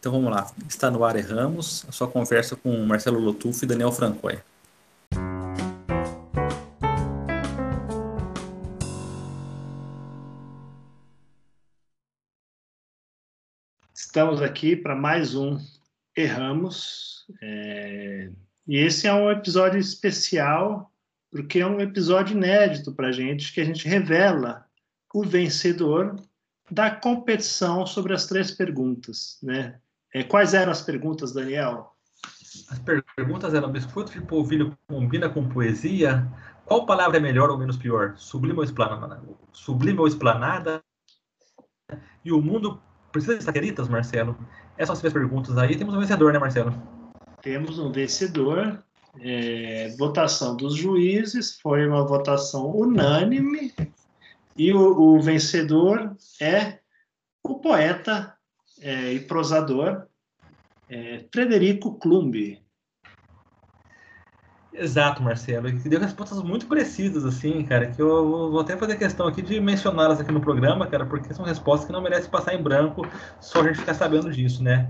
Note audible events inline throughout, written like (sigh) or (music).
Então vamos lá. Está no ar Erramos, a sua conversa com Marcelo Lotufo e Daniel Francoy. Estamos aqui para mais um Erramos. É... E esse é um episódio especial, porque é um episódio inédito para a gente, que a gente revela o vencedor da competição sobre as três perguntas, né? É, quais eram as perguntas, Daniel? As perguntas eram: biscoito de polvilho combina com poesia? Qual palavra é melhor ou menos pior? Sublime ou esplanada? Sublime ou esplanada? E o mundo precisa de saqueritas, Marcelo? Essas são as três perguntas aí. Temos um vencedor, né, Marcelo? Temos um vencedor. É, votação dos juízes foi uma votação unânime e o, o vencedor é o poeta é, e prosador é, Frederico Klumbi. Exato, Marcelo. E deu respostas muito precisas, assim, cara, que eu vou até fazer questão aqui de mencioná-las aqui no programa, cara, porque são respostas que não merecem passar em branco só a gente ficar sabendo disso, né?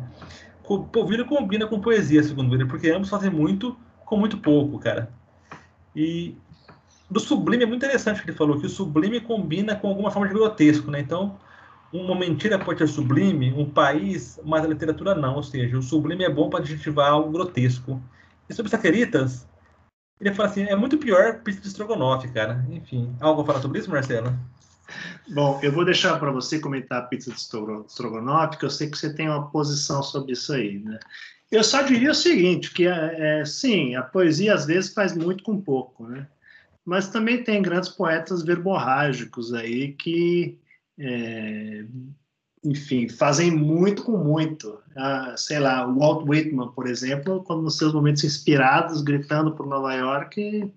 O polvilho combina com poesia, segundo ele, porque ambos fazem muito com muito pouco, cara. E do sublime é muito interessante que ele falou, que o sublime combina com alguma forma de grotesco, né? Então, uma mentira pode ser sublime, um país, mas a literatura não. Ou seja, o sublime é bom para adjetivar algo grotesco. E sobre Saqueritas, ele fala assim, é muito pior pizza de estrogonofe, cara. Enfim, algo a falar sobre isso, Marcelo? Bom, eu vou deixar para você comentar a pizza de estrogonofe, que eu sei que você tem uma posição sobre isso aí, né? Eu só diria o seguinte, que é, é, sim, a poesia às vezes faz muito com pouco, né? Mas também tem grandes poetas verborrágicos aí que é, enfim, fazem muito com muito. Ah, sei lá, o Walt Whitman, por exemplo, quando nos seus momentos inspirados, gritando por Nova York,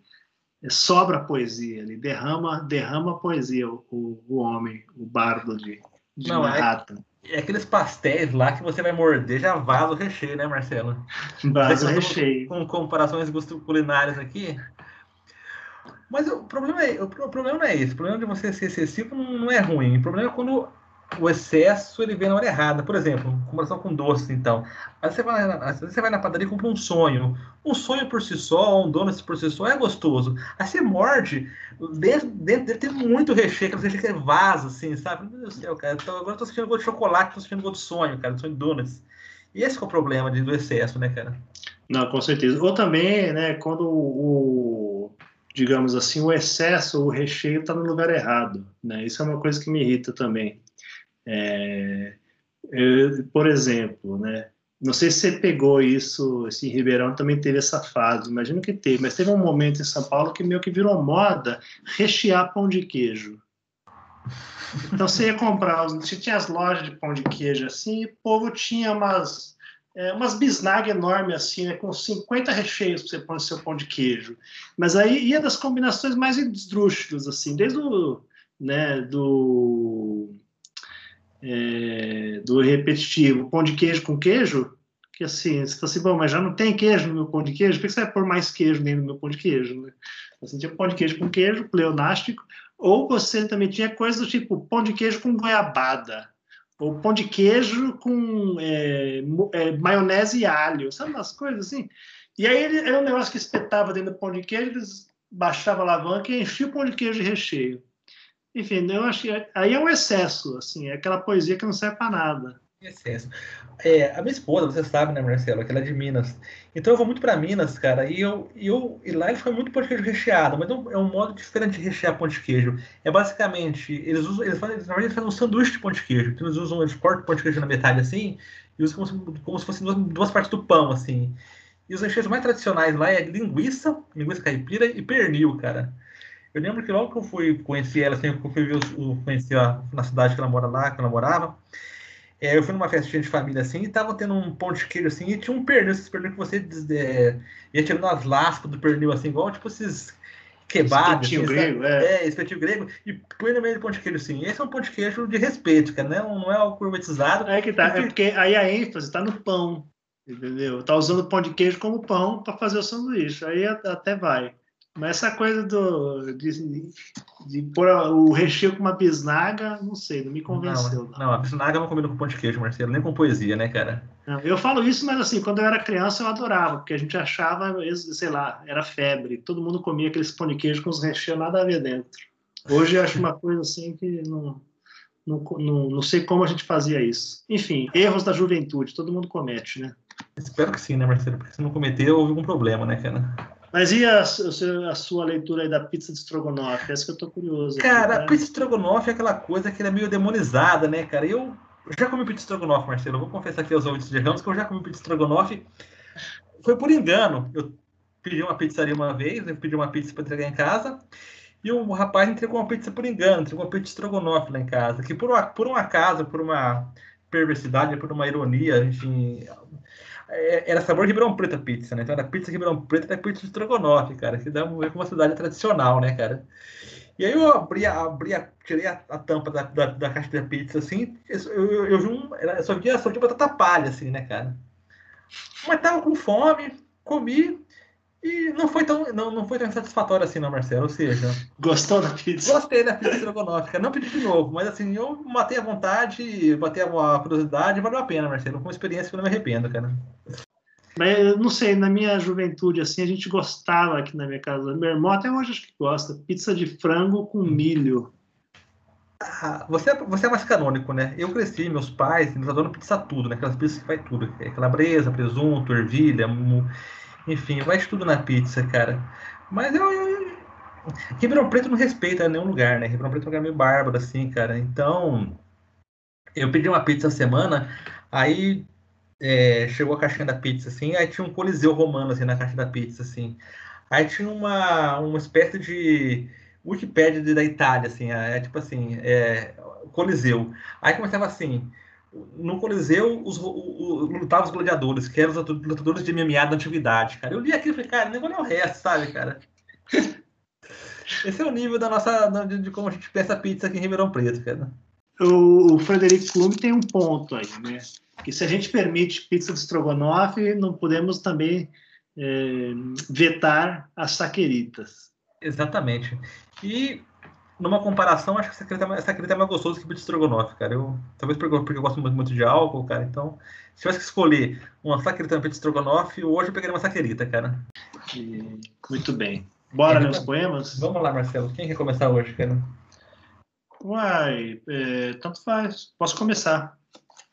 sobra poesia, ele derrama, derrama poesia, o, o homem, o bardo de, de Não, é Manhattan. É, é, aqueles pastéis lá que você vai morder, já vaza o recheio, né, Marcelo? Vaza o recheio. Com comparações culinárias aqui, mas o problema, é, o problema não é esse. O problema de você ser excessivo não, é ruim. O problema é quando o excesso ele vem na hora errada. Por exemplo, comparação com doce, então. Às vezes você vai, vezes você vai na padaria e compra um sonho. Um sonho por si só, um doce por si só é gostoso. Aí você morde, dentro, dentro dele tem muito recheio, que recheio que vaso, assim, sabe? Meu Deus do céu, cara. Então, agora eu tô sentindo gosto de chocolate, tô sentindo gosto de sonho, cara, sonho de donuts. E esse é o problema do excesso, né, cara? Não, com certeza. Ou também, né, quando o digamos assim, o excesso, o recheio está no lugar errado. Né? Isso é uma coisa que me irrita também. É, eu, por exemplo, né? não sei se você pegou isso, esse Ribeirão também teve essa fase, imagino que teve, mas teve um momento em São Paulo que meio que virou moda rechear pão de queijo. Então você ia comprar, você tinha as lojas de pão de queijo assim, e o povo tinha umas é, umas bisnagas enormes assim, né, com 50 recheios para você pôr no seu pão de queijo. Mas aí ia das combinações mais esdrúxulas, assim, desde o né, do, é, do repetitivo, pão de queijo com queijo, que assim, você fala assim, bom, mas já não tem queijo no meu pão de queijo, por que você vai pôr mais queijo dentro do meu pão de queijo? Né? Você tinha pão de queijo com queijo, pleonástico, ou você também tinha coisas do tipo pão de queijo com goiabada, ou pão de queijo com é, é, maionese e alho, sabe umas coisas assim? E aí ele, era um negócio que espetava dentro do pão de queijo, eles baixava a alavanca e enchia o pão de queijo de recheio. Enfim, eu que aí é um excesso, assim, é aquela poesia que não serve para nada. Excesso. É, a minha esposa, você sabe, né, Marcelo, que ela é de Minas. Então eu vou muito para Minas, cara, e eu, e eu e lá eles fazem muito pão de queijo recheado, mas é um, é um modo diferente de rechear pão de queijo. É basicamente, eles usam, eles fazem, na verdade, eles fazem um sanduíche de pão de queijo. Então eles usam, eles cortam o pão de queijo na metade assim, e usam como se, como se fossem duas, duas partes do pão, assim. E os recheios mais tradicionais lá é linguiça, linguiça caipira e pernil, cara. Eu lembro que logo que eu fui conhecer ela, assim, que eu fui ver, eu conheci na cidade que ela mora lá, que ela morava, é, eu fui numa festinha de família assim e tava tendo um pão de queijo assim e tinha um pernil, esses pernil que você é, ia tirando as lascas do pernil assim, igual tipo esses kebab. Espetinho assim, grego, é. É, espetinho grego e põe no meio do pão de queijo assim. Esse é um pão de queijo de respeito, cara, não, não é algo gourmetizado. É que tá, porque... é porque aí a ênfase tá no pão, entendeu? Tá usando o pão de queijo como pão para fazer o sanduíche, aí até vai. Mas essa coisa do, de, de pôr o recheio com uma bisnaga, não sei, não me convenceu. Não, não a bisnaga não combina com pão de queijo, Marcelo, nem com poesia, né, cara? Não, eu falo isso, mas assim, quando eu era criança eu adorava, porque a gente achava, sei lá, era febre. Todo mundo comia aqueles pão de queijo com os recheios nada a ver dentro. Hoje eu acho uma coisa assim que não, não, não, não sei como a gente fazia isso. Enfim, erros da juventude, todo mundo comete, né? Espero que sim, né, Marcelo? Porque se não cometer, houve algum problema, né, cara? Mas e a, a, sua leitura aí da pizza de estrogonofe? Essa que eu tô curioso. Cara, aqui, a pizza de estrogonofe é aquela coisa que é meio demonizada, né, cara? Eu já comi pizza de estrogonofe, Marcelo. Eu vou confessar aqui aos ouvintes de Ramos que eu já comi pizza de estrogonofe. Foi por engano. Eu pedi uma pizzaria uma vez, eu pedi uma pizza para entregar em casa. E o rapaz entregou uma pizza por engano, entregou uma pizza de estrogonofe lá em casa. Que por, uma, por um acaso, por uma perversidade, por uma ironia, enfim, era sabor Ribeirão Preto a pizza, né? Então era pizza Ribeirão Preto e pizza de cara, que dá ver com uma cidade tradicional, né, cara? E aí eu abri, abri tirei a, a tampa da, da, da, caixa da pizza, assim, eu, eu, eu vi um, eu só via só de batata palha, assim, né, cara? Mas tava com fome, comi, e não foi tão, não, não foi tão satisfatório assim, não, Marcelo. Ou seja. Gostou da pizza? Gostei da pizza estrogonófica. Não pedi de novo, mas assim, eu matei a vontade, matei a curiosidade, valeu a pena, Marcelo. Foi uma experiência que eu não me arrependo, cara. Mas eu não sei, na minha juventude, assim, a gente gostava aqui na minha casa. Meu irmão até hoje acho que gosta. Pizza de frango com milho. Ah, você, é, você é mais canônico, né? Eu cresci, meus pais, eles adoram pizza tudo, né? Aquelas pizzas que vai tudo. É calabresa, presunto, ervilha, enfim, vai tudo na pizza, cara. Mas eu, eu, Ribeirão Preto não respeita nenhum lugar, né? Ribeirão Preto é um lugar meio bárbaro, assim, cara. Então, eu pedi uma pizza semana, aí é, chegou a caixinha da pizza, assim, aí tinha um coliseu romano, assim, na caixa da pizza, assim. Aí tinha uma, uma espécie de Wikipedia da Itália, assim, é, é tipo assim, é, coliseu. Aí começava assim, no Coliseu os, o, lutavam os gladiadores, que eram os lutadores de MMA da antiguidade, cara. Eu li aquilo e falei, cara, nem vou ler o resto, sabe, cara? Esse é o nível da nossa. de, de como a gente pensa pizza aqui em Ribeirão Preto, cara. O, o Frederico Clube tem um ponto aí, né? Que se a gente permite pizza de estrogonofe, não podemos também é, vetar as saqueritas. Exatamente. E numa comparação, acho que essa creta, essa creta é mais gostoso que o estrogonofe, cara. Eu, talvez porque, eu gosto muito, muito, de álcool, cara. Então, se tivesse que escolher uma saquerita no estrogonofe, hoje eu pegaria uma saquerita, cara. Muito bem. Bora os poemas? Vamos lá, Marcelo. Quem quer começar hoje, cara? Uai, é, tanto faz. Posso começar.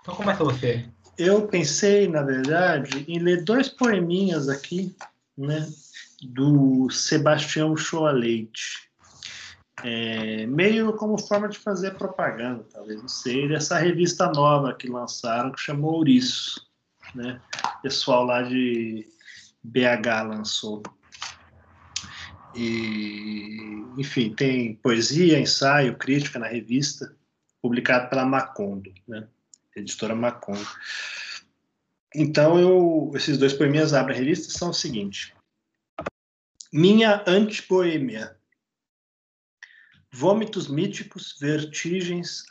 Então começa você. Eu pensei, na verdade, em ler dois poeminhas aqui, né? Do Sebastião Shoa Leite é, meio como forma de fazer propaganda, talvez, não sei, dessa revista nova que lançaram, que chamou Ouriço, né? O pessoal lá de BH lançou. E, enfim, tem poesia, ensaio, crítica na revista, publicado pela Macondo, né? Editora Macondo. Então, eu, esses dois poeminhas abrem a revista são o seguinte. Minha antipoemia vômitos míticos, vertigens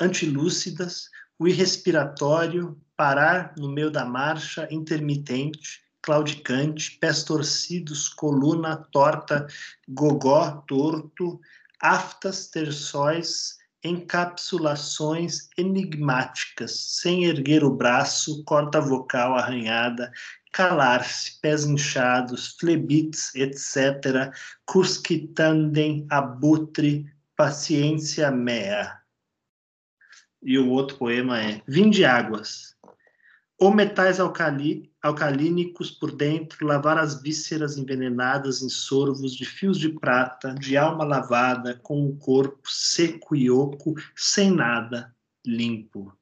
antilúcidas, o irrespiratório, parar no meio da marcha, intermitente, claudicante, pés torcidos, coluna torta, gogó torto, aftas terçóis, encapsulações enigmáticas, sem erguer o braço, corda vocal arranhada, calar-se, pés inchados, flebites, etc., cusquitandem, abutre, paciência mea. E o outro poema é Vinde águas. Ou metais alcali, alcalínicos por dentro, lavar as vísceras envenenadas em sorvos de fios de prata, de alma lavada, com o corpo seco e oco, sem nada, limpo.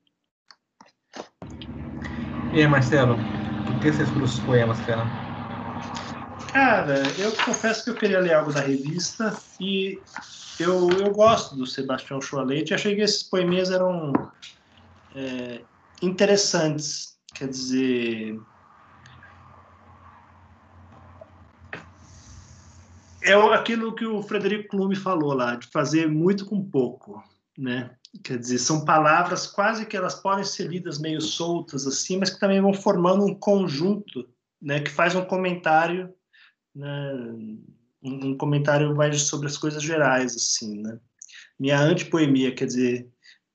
E aí, Marcelo, por que você escolheu os poemas, cara? Cara, eu confesso que eu queria ler algo da revista e eu, eu gosto do Sebastião Choalete. Achei que esses poeminhas eram é, interessantes. Quer dizer. É aquilo que o Frederico Clume falou lá, de fazer muito com pouco, né? Quer dizer, são palavras quase que elas podem ser lidas meio soltas assim, mas que também vão formando um conjunto, né, que faz um comentário né, um comentário mais sobre as coisas gerais, assim, né? Minha antipoemia, quer dizer,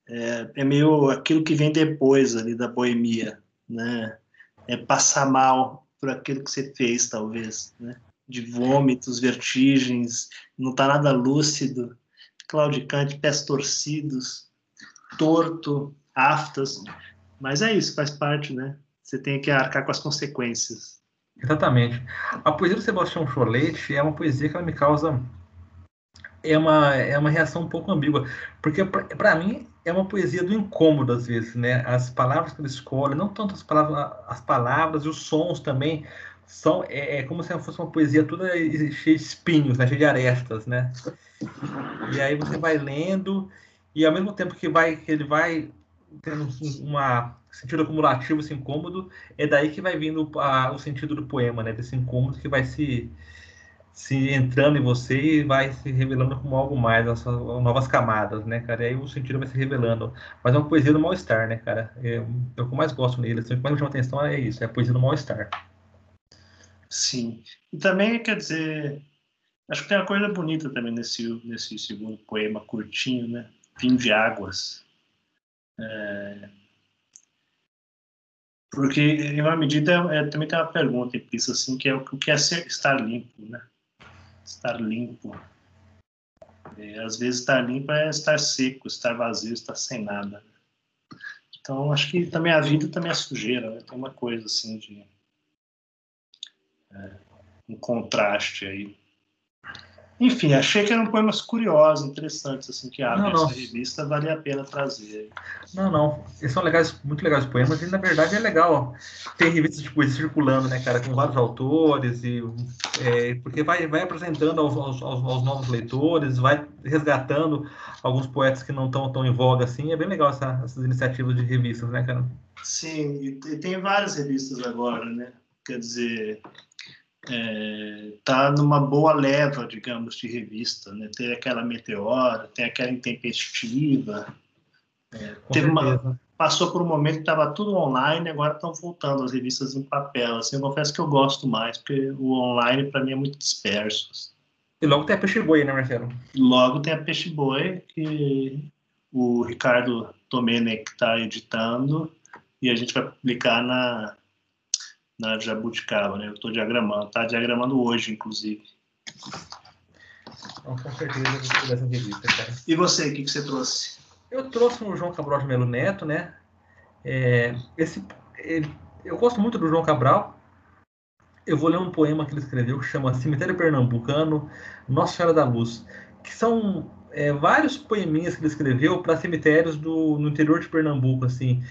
é, é meio aquilo que vem depois ali da boemia, né? É passar mal por aquilo que você fez, talvez, né? De vômitos, vertigens, não tá nada lúcido, claudicante, pés torcidos, torto, aftas, mas é isso, faz parte, né? Você tem que arcar com as consequências. Exatamente. A poesia do Sebastião Cholete é uma poesia que ela me causa é uma, é uma reação um pouco ambígua, porque para mim é uma poesia do incômodo às vezes, né? As palavras que ele escolhe, não tanto as palavras, as palavras e os sons também são é, é como se fosse uma poesia toda cheia de espinhos, né? cheia de arestas, né? E aí você vai lendo e ao mesmo tempo que vai que ele vai tendo uma sentido acumulativo, esse incômodo, é daí que vai vindo a, o sentido do poema, né? Desse incômodo que vai se, se entrando em você e vai se revelando como algo mais, as novas camadas, né, cara? E aí o sentido vai se revelando. Mas é uma poesia do mal-estar, né, cara? É, é, o que eu mais gosto nele, assim, o que mais me chama atenção é isso, é a poesia do mal-estar. Sim. E também, quer dizer, acho que tem uma coisa bonita também nesse, nesse segundo poema curtinho, né? Fim de Águas. É, porque, em uma medida, é, também tem uma pergunta implícita, assim, que é o que é ser, estar limpo, né? Estar limpo. É, às vezes, estar limpo é estar seco, estar vazio, estar sem nada. Então, acho que também a vida também é sujeira, né? Tem uma coisa, assim, de... É, um contraste aí. Enfim, achei que eram poemas curiosos, interessantes, assim, que abrem essa revista, vale a pena trazer. Não, não. Eles são legais, muito legais os poemas, e na verdade é legal ter revistas de poesia circulando, né, cara, com vários autores, e, é, porque vai, vai apresentando aos, aos, aos, novos leitores, vai resgatando alguns poetas que não estão tão em voga assim. É bem legal essa, essas iniciativas de revistas, né, cara? Sim, e tem várias revistas agora, né? Quer dizer, está é, numa boa leva, digamos, de revista, né? Tem aquela Meteora, tem aquela Intempestiva. É, teve uma, passou por um momento que estava tudo online, agora estão voltando as revistas em papel. Assim, eu confesso que eu gosto mais, porque o online para mim é muito disperso. E logo tem a Peixe Boi, né, Marcelo? Logo tem a Peixe Boi, que o Ricardo Domenech está editando, e a gente vai publicar na, na Jabuticaba, né? Eu estou diagramando, tá diagramando hoje, inclusive. Então, com certeza eu vou essa revista, cara. E você, o que, que você trouxe? Eu trouxe o João Cabral de Melo Neto, né? É, esse, ele, eu gosto muito do João Cabral. Eu vou ler um poema que ele escreveu que chama Cemitério Pernambucano, Nossa Senhora da Luz, que são é, vários poeminhas que ele escreveu para cemitérios do, no interior de Pernambuco, assim.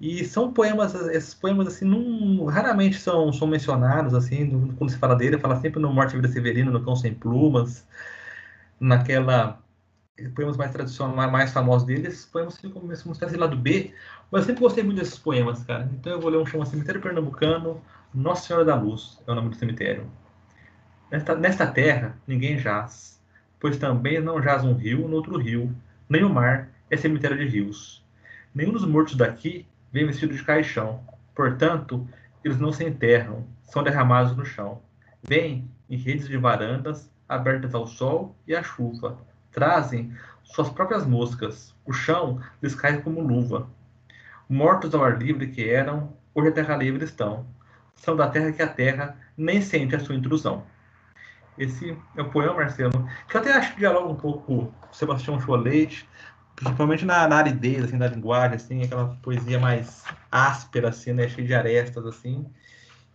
E são poemas, esses poemas assim, não, raramente são, são mencionados assim, quando se fala dele, fala sempre no Morte e Vida Severino, no Cão Sem Plumas, naquela poemas mais tradicionais, mais famosos dele, esses poemas assim, como uma espécie de lado B, mas eu sempre gostei muito desses poemas, cara. Então eu vou ler um chama Cemitério Pernambucano, Nossa Senhora da Luz, é o nome do cemitério. Nesta, nesta terra ninguém jaz, pois também não jaz um rio no outro rio, nem o mar é cemitério de rios. Nenhum dos mortos daqui vem vestido de caixão. Portanto, eles não se enterram, são derramados no chão. Vêm em redes de varandas abertas ao sol e à chuva. Trazem suas próprias moscas. O chão lhes cai como luva. Mortos ao ar livre que eram, hoje a terra livre estão. São da terra que a terra nem sente a sua intrusão. Esse é o poema, Marcelo, que eu até acho que dialoga um pouco com Sebastião Cholet, principalmente na, na aridez, assim, da linguagem, assim, aquela poesia mais áspera, assim, né, cheia de arestas, assim.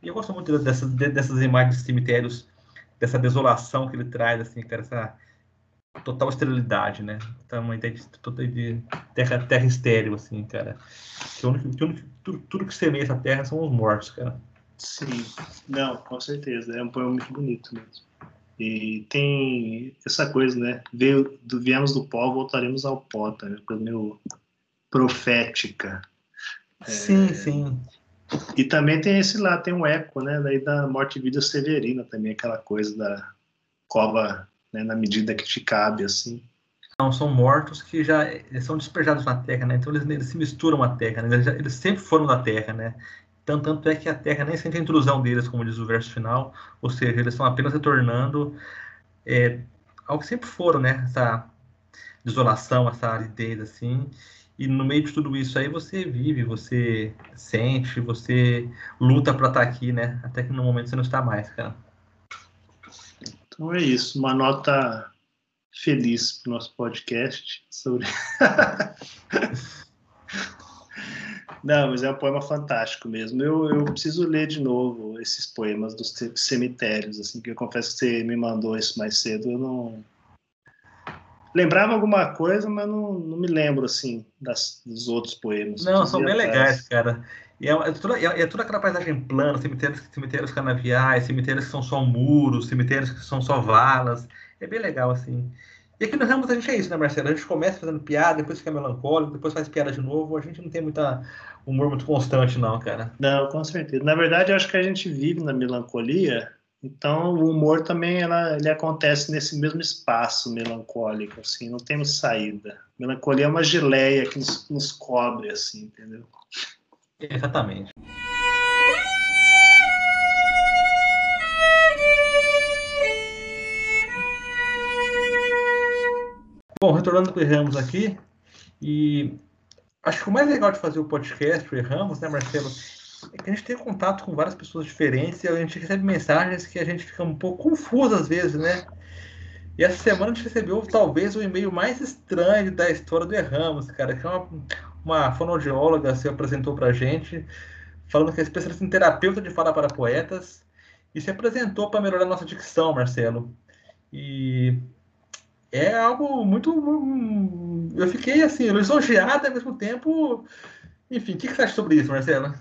E eu gosto muito dessas, dessas imagens de cemitérios, dessa desolação que ele traz, assim, cara, essa total esterilidade, né? Então, uma ideia de, de terra, terra estéril, assim, cara. Que, único, que único, tudo, tudo que semeia essa terra são os mortos, cara. Sim, não, com certeza. É um poema muito bonito mesmo. E tem essa coisa, né? Veio, viemos do pó, voltaremos ao pó, tá? Coisa meio profética. Sim, é, sim. E também tem esse lá, tem um eco, né? Daí da morte e vida severina também, aquela coisa da cova, né? Na medida que te cabe, assim. Não, são mortos que já são despejados na Terra, né? Então eles, eles se misturam à Terra, né? eles, eles, sempre foram da Terra, né? Tanto, tanto é que a Terra nem sente a intrusão deles, como diz o verso final, ou seja, eles estão apenas retornando é, algo que sempre foram, né? Essa desolação, essa aridez, assim. E no meio de tudo isso aí você vive, você sente, você luta para estar tá aqui, né? Até que no momento você não está mais, cara. Então é isso, uma nota feliz para o nosso podcast sobre. (laughs) Não, mas é um poema fantástico mesmo. Eu, eu preciso ler de novo esses poemas dos cemitérios, assim, que eu confesso que você me mandou isso mais cedo, eu não, lembrava alguma coisa, mas não, não me lembro, assim, das, dos outros poemas. Não, são bem atrás. legais, cara. E é, é, toda, é, é, toda aquela paisagem plana, cemitérios, cemitérios canaviais, cemitérios que são só muros, cemitérios que são só valas. É bem legal, assim. E aqui no Ramos a gente é isso, né, Marcelo? A gente começa fazendo piada, depois fica melancólico, depois faz piada de novo. A gente não tem muita humor muito constante, não, cara. Não, com certeza. Na verdade, eu acho que a gente vive na melancolia então, o humor também ela, ele acontece nesse mesmo espaço melancólico, assim, não temos saída. Melancolia é uma geleia que nos, nos cobre, assim, entendeu? Exatamente. Bom, retornando para o Erramos aqui, e acho que o mais legal de fazer o podcast, o Erramos, né, Marcelo, é que a gente tem contato com várias pessoas diferentes e a gente recebe mensagens que a gente fica um pouco confuso às vezes, né? E essa semana a gente recebeu talvez o e-mail mais estranho da história do Erramos, cara, que uma, uma fonoaudióloga se apresentou pra gente, falando que é especialista em terapeuta de fala para poetas e se apresentou para melhorar nossa dicção, Marcelo. E é algo muito. Eu fiquei assim, lisonjeado ao mesmo tempo. Enfim, o que você acha sobre isso, Marcelo?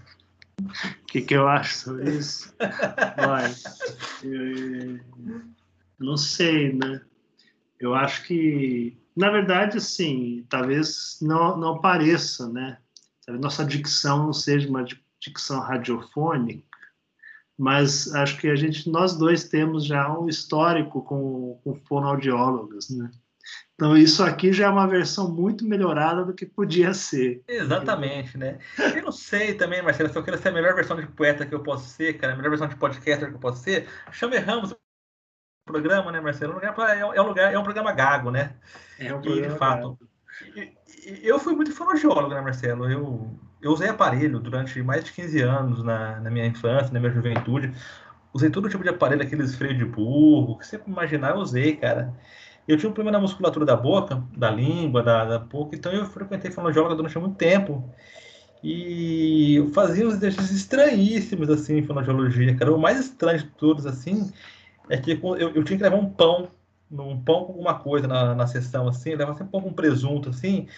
O que, que eu acho sobre isso? Olha, eu, não sei, né? Eu acho que, na verdade, assim, talvez não, não pareça, né? Nossa dicção não seja uma dicção radiofônica, mas acho que a gente, nós dois temos já um histórico com, com fonoaudiólogos, né? Então, isso aqui já é uma versão muito melhorada do que podia ser. Exatamente, né? Eu não sei também, Marcelo, se eu quero ser a melhor versão de poeta que eu posso ser, cara, a melhor versão de podcaster que eu posso ser, chame Ramos programa, né, Marcelo? É, é um lugar, é um programa gago, né? É um programa e, de fato, eu fui muito fonoaudiólogo, né, Marcelo? Eu, eu usei aparelho durante mais de 15 anos na, na minha infância, na minha juventude. Usei todo tipo de aparelho, aqueles freios de burro, que você imaginar, eu usei, cara. Eu tinha um problema na musculatura da boca, da língua, da, da boca, então eu frequentei fonoaudióloga durante muito tempo. E eu fazia uns exercícios estranhíssimos, assim, em fonoaudiologia, cara. O mais estranho de todos, assim, é que eu, eu tinha que levar um pão, um pão com alguma coisa na, na sessão, assim, levava sempre pão com presunto, assim,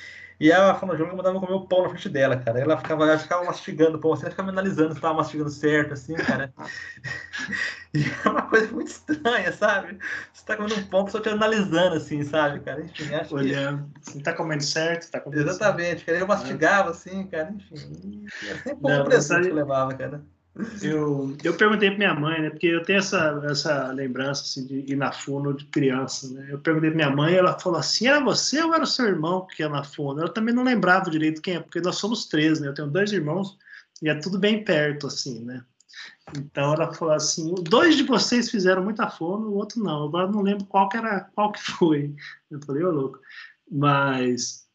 e a fonoaudióloga mandava comer o pão na frente dela, cara. Ela ficava, ela ficava mastigando o pão, assim, ela ficava analisando se estava mastigando certo, assim, cara. (laughs) E é uma coisa muito estranha, sabe? Você tá comendo um pão, a pessoa te analisando, assim, sabe, cara? Enfim, acho Olhando. Que... Você tá comendo certo, tá comendo Exatamente, certo. cara. Eu mastigava, assim, cara, enfim. Era sempre pão com presunto que eu levava, cara. Eu, eu perguntei para minha mãe, né? Porque eu tenho essa, essa lembrança assim, de ir na fono de criança, né? Eu perguntei para minha mãe, ela falou assim: era você ou era o seu irmão que ia na fono? Ela também não lembrava direito quem é, porque nós somos três, né? Eu tenho dois irmãos e é tudo bem perto, assim, né? Então ela falou assim: dois de vocês fizeram muita fono, o outro não. Agora não lembro qual que era, qual que foi. Eu falei, ô louco. Mas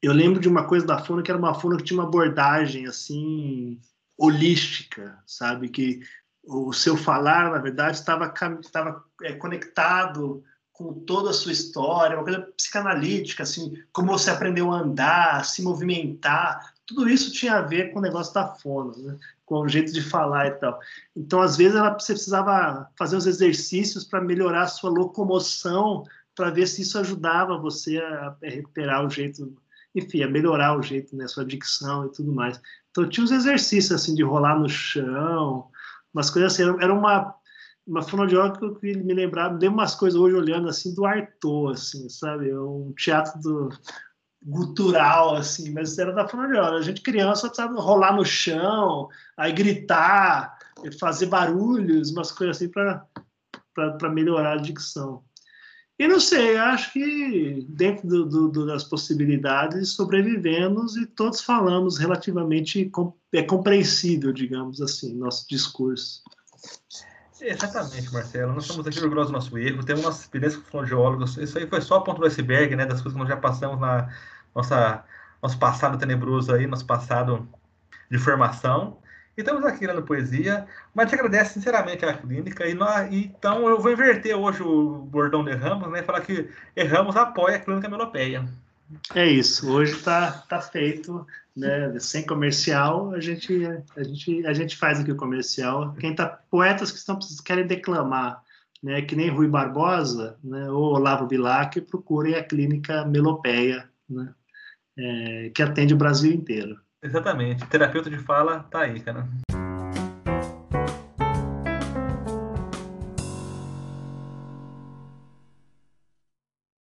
eu lembro de uma coisa da fono que era uma fono que tinha uma abordagem assim holística, sabe? Que o seu falar, na verdade, estava, estava é, conectado com toda a sua história, uma coisa psicanalítica, assim, como você aprendeu a andar, a se movimentar, tudo isso tinha a ver com o negócio da fono, né? com o jeito de falar e tal. Então, às vezes, ela, você precisava fazer uns exercícios para melhorar a sua locomoção, para ver se isso ajudava você a recuperar o jeito, enfim, a melhorar o jeito, né, sua dicção e tudo mais. Então tinha uns exercícios assim de rolar no chão, umas coisas assim. Era uma uma fonoaudióloga que me lembrava, deu umas coisas hoje olhando assim do Arthur, assim, sabe? É um teatro do gutural, assim, mas era da fonoaudióloga. A gente criança precisava rolar no chão, aí gritar, fazer barulhos, umas coisas assim para melhorar a dicção. E não sei, acho que dentro do, do, do, das possibilidades sobrevivemos e todos falamos relativamente é compreensível, digamos assim, nosso discurso. Exatamente, Marcelo. Nós estamos aqui orgulhosos do nosso erro, temos nossa experiência com fonoaudiólogos. Isso aí foi só a ponta do iceberg, né? Das coisas que nós já passamos na nossa nosso passado tenebroso aí, nosso passado de formação. E estamos aqui lendo poesia, mas te agradeço sinceramente a clínica. E, nós, então eu vou inverter hoje o bordão de Ramos, né? Falar que Erramos apoia a clínica melopeia. É isso, hoje está tá feito, né? Sem comercial, a gente, a gente, a gente faz aqui o comercial. Quem tá, poetas que estão querem declamar, né? Que nem Rui Barbosa, né? Ou Olavo Bilac, procurem a clínica Melopeia, né? É, que atende o Brasil inteiro. Exatamente. Terapeuta de fala tá aí, cara.